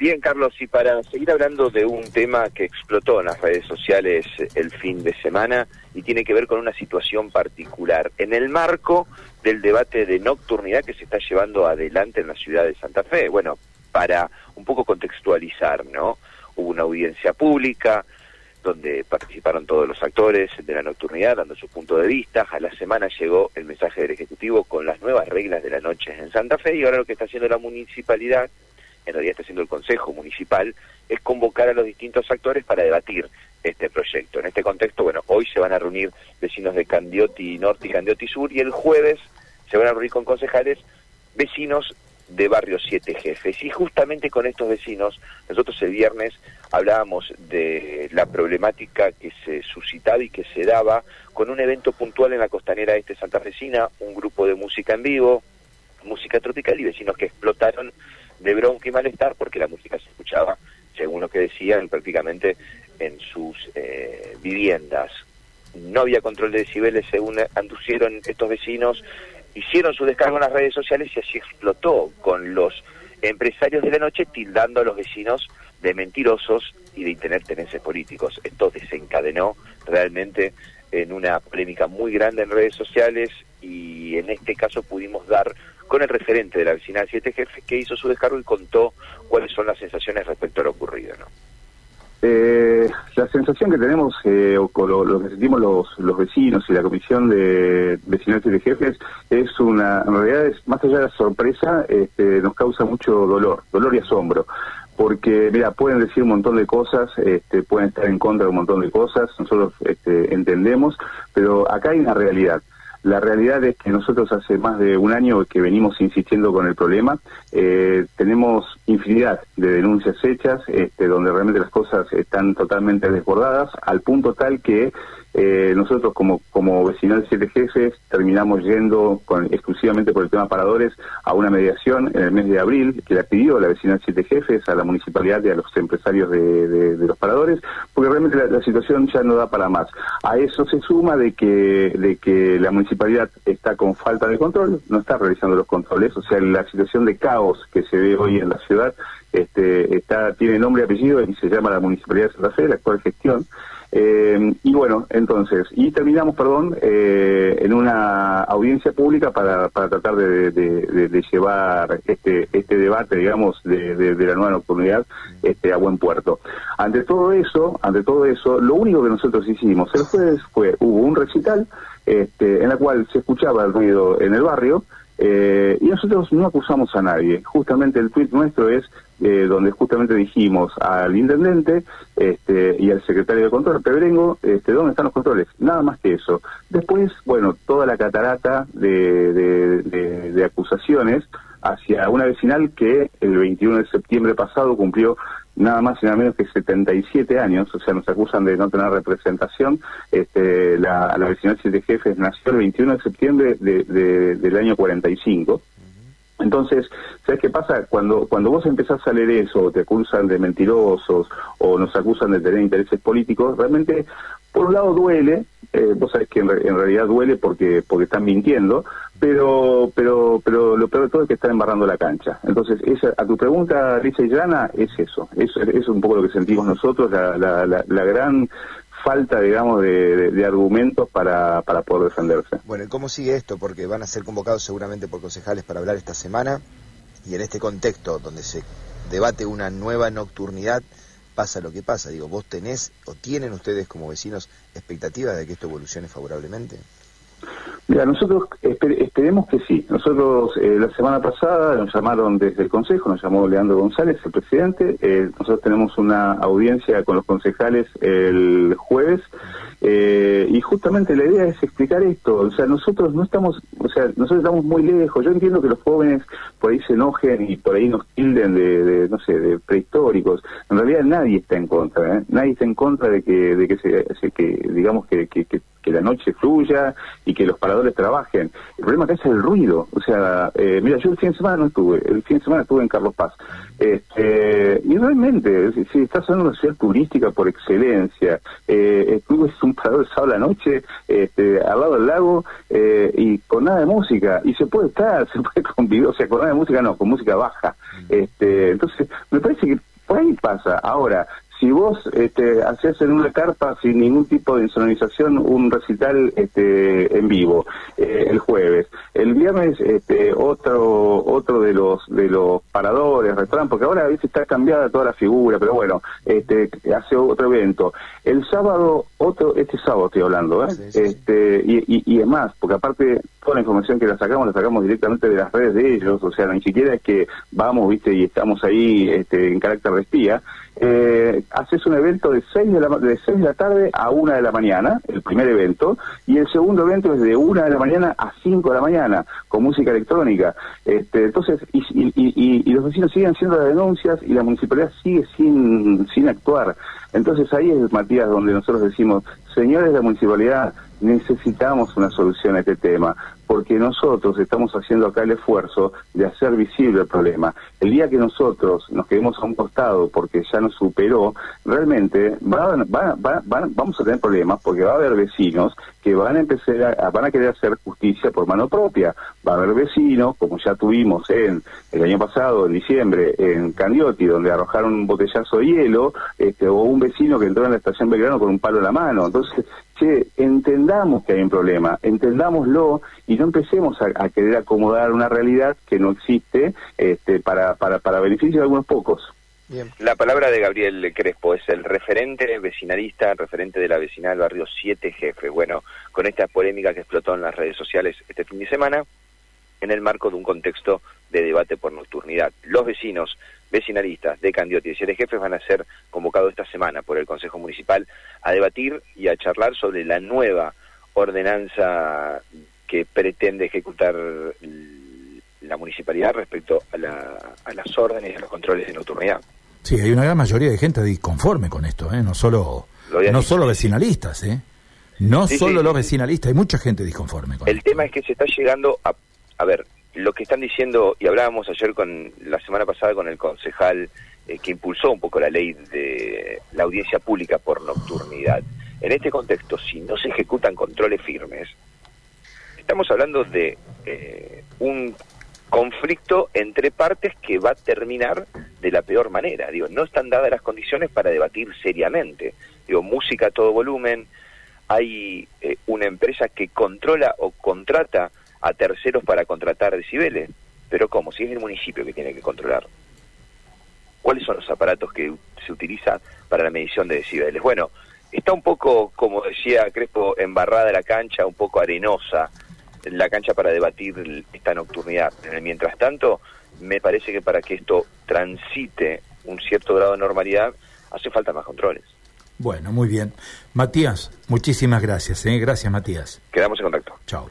Bien, Carlos, y para seguir hablando de un tema que explotó en las redes sociales el fin de semana y tiene que ver con una situación particular, en el marco del debate de nocturnidad que se está llevando adelante en la ciudad de Santa Fe. Bueno, para un poco contextualizar, ¿no? Hubo una audiencia pública donde participaron todos los actores de la nocturnidad dando su punto de vista. A la semana llegó el mensaje del Ejecutivo con las nuevas reglas de la noche en Santa Fe y ahora lo que está haciendo la municipalidad en realidad está haciendo el Consejo Municipal, es convocar a los distintos actores para debatir este proyecto. En este contexto, bueno, hoy se van a reunir vecinos de Candioti Norte y Candioti Sur y el jueves se van a reunir con concejales vecinos de Barrio Siete Jefes. Y justamente con estos vecinos, nosotros el viernes hablábamos de la problemática que se suscitaba y que se daba con un evento puntual en la costanera este Santa Fecina, un grupo de música en vivo, música tropical y vecinos que explotaron de bronca y malestar porque la música se escuchaba, según lo que decían, prácticamente en sus eh, viviendas. No había control de decibeles según andusieron estos vecinos, hicieron su descargo en las redes sociales y así explotó con los empresarios de la noche tildando a los vecinos de mentirosos y de tener políticos. Esto desencadenó realmente en una polémica muy grande en redes sociales y en este caso pudimos dar con el referente de la vecinal Siete Jefes que hizo su descargo y contó cuáles son las sensaciones respecto a lo ocurrido. ¿no? Eh, la sensación que tenemos, eh, o lo, que sentimos los, los vecinos y la comisión de vecinales de jefes, es una, en realidad, es, más allá de la sorpresa, este, nos causa mucho dolor, dolor y asombro. Porque, mira, pueden decir un montón de cosas, este, pueden estar en contra de un montón de cosas, nosotros este, entendemos, pero acá hay una realidad. La realidad es que nosotros hace más de un año que venimos insistiendo con el problema. Eh, tenemos infinidad de denuncias hechas, este, donde realmente las cosas están totalmente desbordadas, al punto tal que eh, nosotros como, como vecinal Siete Jefes terminamos yendo con, exclusivamente por el tema paradores a una mediación en el mes de abril que la pidió la vecinal Siete Jefes a la municipalidad y a los empresarios de, los paradores, porque realmente la, situación ya no da para más. A eso se suma de que, de que la municipalidad está con falta de control, no está realizando los controles, o sea, la situación de caos que se ve hoy en la ciudad este, está, tiene nombre y apellido y se llama la Municipalidad de Santa Fe, la actual gestión. Eh, y bueno, entonces, y terminamos, perdón, eh, en una audiencia pública para, para tratar de, llevar este, este debate, digamos, de, la nueva nocturnidad este, a buen puerto. Ante todo eso, ante todo eso, lo único que nosotros hicimos el jueves fue, hubo un recital este, en la cual se escuchaba el ruido en el barrio, eh, y nosotros no acusamos a nadie. Justamente el tuit nuestro es eh, donde justamente dijimos al intendente este, y al secretario de control, Pebrengo, este, ¿dónde están los controles? Nada más que eso. Después, bueno, toda la catarata de acusaciones hacia una vecinal que el 21 de septiembre pasado cumplió nada más y nada menos que 77 años, o sea, nos acusan de no tener representación. Este, la, la vecinal de jefes nació el 21 de septiembre de, del año 45. Entonces, ¿sabes qué pasa? Cuando, cuando vos empezás a leer eso, te acusan de mentirosos, o nos acusan de tener intereses políticos, realmente, por un lado duele, eh, vos sabés que en, realidad duele porque porque están mintiendo, pero pero pero lo peor de todo es que están embarrando la cancha. Entonces, esa, a tu pregunta, Lisa y Llana, es eso, es, es un poco lo que sentimos nosotros, la, la, la, gran falta, digamos, de, de, argumentos para, para poder defenderse. Bueno, ¿y cómo sigue esto? Porque van a ser convocados seguramente por concejales para hablar esta semana y en este contexto donde se debate una nueva nocturnidad, pasa lo que pasa. Digo, ¿vos tenés o tienen ustedes como vecinos expectativas de que esto evolucione favorablemente? Mira, nosotros esperemos que sí. Nosotros eh, la semana pasada nos llamaron desde el Consejo, nos llamó Leandro González, el presidente. Eh, nosotros tenemos una audiencia con los concejales el jueves eh, y justamente la idea es explicar esto. O sea, nosotros no estamos, o sea, nosotros estamos muy lejos. Yo entiendo que los jóvenes por ahí se enojen y por ahí nos tilden de, no sé, de prehistóricos. En realidad nadie está en contra, ¿eh? Nadie está en contra de que, de que se, que digamos que, que, la noche fluya y que los paradores trabajen. El problema acá es el ruido. O sea, eh, mira, yo el fin de semana no estuve, el fin de semana estuve en Carlos Paz. Este, y realmente, si, estás en una ciudad turística por excelencia, eh, es un de sábado a la noche, este, al lado del lago, eh, y con nada de música, y se puede estar, se puede convivir, o sea, con nada de música no, con música baja. Este, entonces, me parece que Por ahí pasa. Ahora, si vos este, haces en una carpa sin ningún tipo de insonorización un recital este, en vivo eh, el jueves, el viernes este, otro otro de los de los paradores, restaurantes, porque ahora a veces está cambiada toda la figura, pero bueno, este, hace otro evento. El sábado, otro, este sábado estoy hablando, ¿eh? Este, y, y, y es más, porque aparte toda la información que la sacamos la sacamos directamente de las redes de ellos, o sea, ni siquiera es que vamos, viste, y estamos ahí este, en carácter de espía. Eh, haces un evento de 6 de, la, de 6 de la tarde a 1 de la mañana, el primer evento, y el segundo evento es de 1 de la mañana a 5 de la mañana, con música electrónica. Este, entonces, y, los vecinos siguen haciendo las denuncias y la municipalidad sigue sin, sin actuar. Entonces ahí es, Matías, donde nosotros decimos, señores de la municipalidad, necesitamos una solución a este tema, porque nosotros estamos haciendo acá el esfuerzo de hacer visible el problema. El día que nosotros nos quedemos a un costado porque ya nos superó, realmente va, va, va, vamos a tener problemas porque va a haber vecinos que van a empezar a, van a querer hacer justicia por mano propia. Va a haber vecinos, como ya tuvimos en el año pasado, en diciembre, en Candioti, donde arrojaron un botellazo de hielo, este, o un vecino que entró en la estación Belgrano con un palo en la mano. Entonces, che, entendamos que hay un problema, entendámoslo y no empecemos a, querer acomodar una realidad que no existe este, para, para, para beneficio de algunos pocos. La palabra de Gabriel Crespo es el referente vecinalista, referente de la vecinal del barrio Siete Jefe. Bueno, con esta polémica que explotó en las redes sociales este fin de semana, en el marco de un contexto de debate por nocturnidad. Los vecinos vecinalistas de Candioti y Siete Jefes van a ser convocados esta semana por el Consejo Municipal a debatir y a charlar sobre la nueva ordenanza que pretende ejecutar la municipalidad respecto a, las órdenes y a los controles de nocturnidad. Sí, hay una gran mayoría de gente disconforme con esto, ¿eh? no solo no solo vecinalistas, ¿eh? no solo los vecinalistas, hay mucha gente disconforme con El tema es que se está llegando a, a ver, lo que están diciendo, y hablábamos ayer con la semana pasada con el concejal eh, que impulsó un poco la ley de la audiencia pública por nocturnidad. En este contexto, si no se ejecutan controles firmes, estamos hablando de eh, un conflicto entre partes que va a terminar de la peor manera. Digo, no están dadas las condiciones para debatir seriamente. Digo, música a todo volumen, hay eh, una empresa que controla o contrata a terceros para contratar decibeles. Pero ¿cómo? Si es el municipio que tiene que controlar. ¿Cuáles son los aparatos que se utilizan para la medición de decibeles? Bueno, está un poco, como decía Crespo, embarrada la cancha, un poco arenosa la cancha para debatir esta nocturnidad. Mientras tanto, me parece que para que esto transite un cierto grado de normalidad, hace falta más controles. Bueno, muy bien. Matías, muchísimas gracias. ¿eh? Gracias, Matías. Quedamos en contacto. Chao.